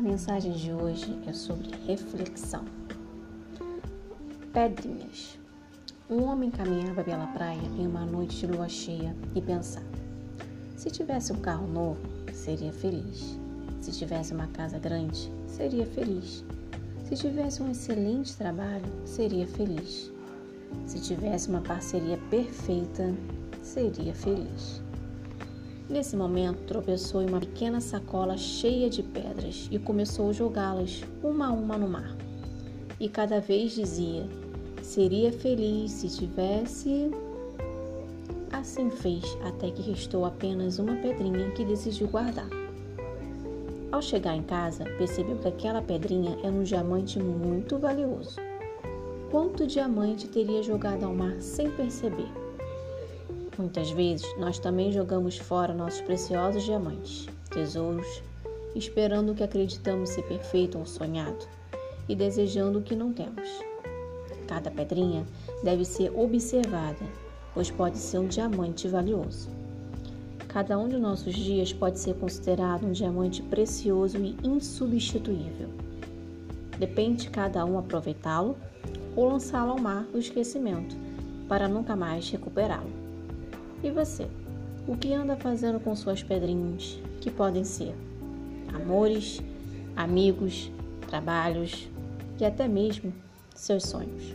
mensagem de hoje é sobre reflexão. Pedrinhas. Um homem caminhava pela praia em uma noite de lua cheia e pensava: se tivesse um carro novo, seria feliz. Se tivesse uma casa grande, seria feliz. Se tivesse um excelente trabalho, seria feliz. Se tivesse uma parceria perfeita, seria feliz. Nesse momento, tropeçou em uma pequena sacola cheia de pedras e começou a jogá-las uma a uma no mar. E cada vez dizia: Seria feliz se tivesse. Assim fez, até que restou apenas uma pedrinha que decidiu guardar. Ao chegar em casa, percebeu que aquela pedrinha era um diamante muito valioso. Quanto diamante teria jogado ao mar sem perceber? Muitas vezes nós também jogamos fora nossos preciosos diamantes, tesouros, esperando o que acreditamos ser perfeito ou sonhado e desejando o que não temos. Cada pedrinha deve ser observada, pois pode ser um diamante valioso. Cada um de nossos dias pode ser considerado um diamante precioso e insubstituível. Depende de cada um aproveitá-lo ou lançá-lo ao mar do esquecimento para nunca mais recuperá-lo. E você? O que anda fazendo com suas pedrinhas, que podem ser amores, amigos, trabalhos e até mesmo seus sonhos?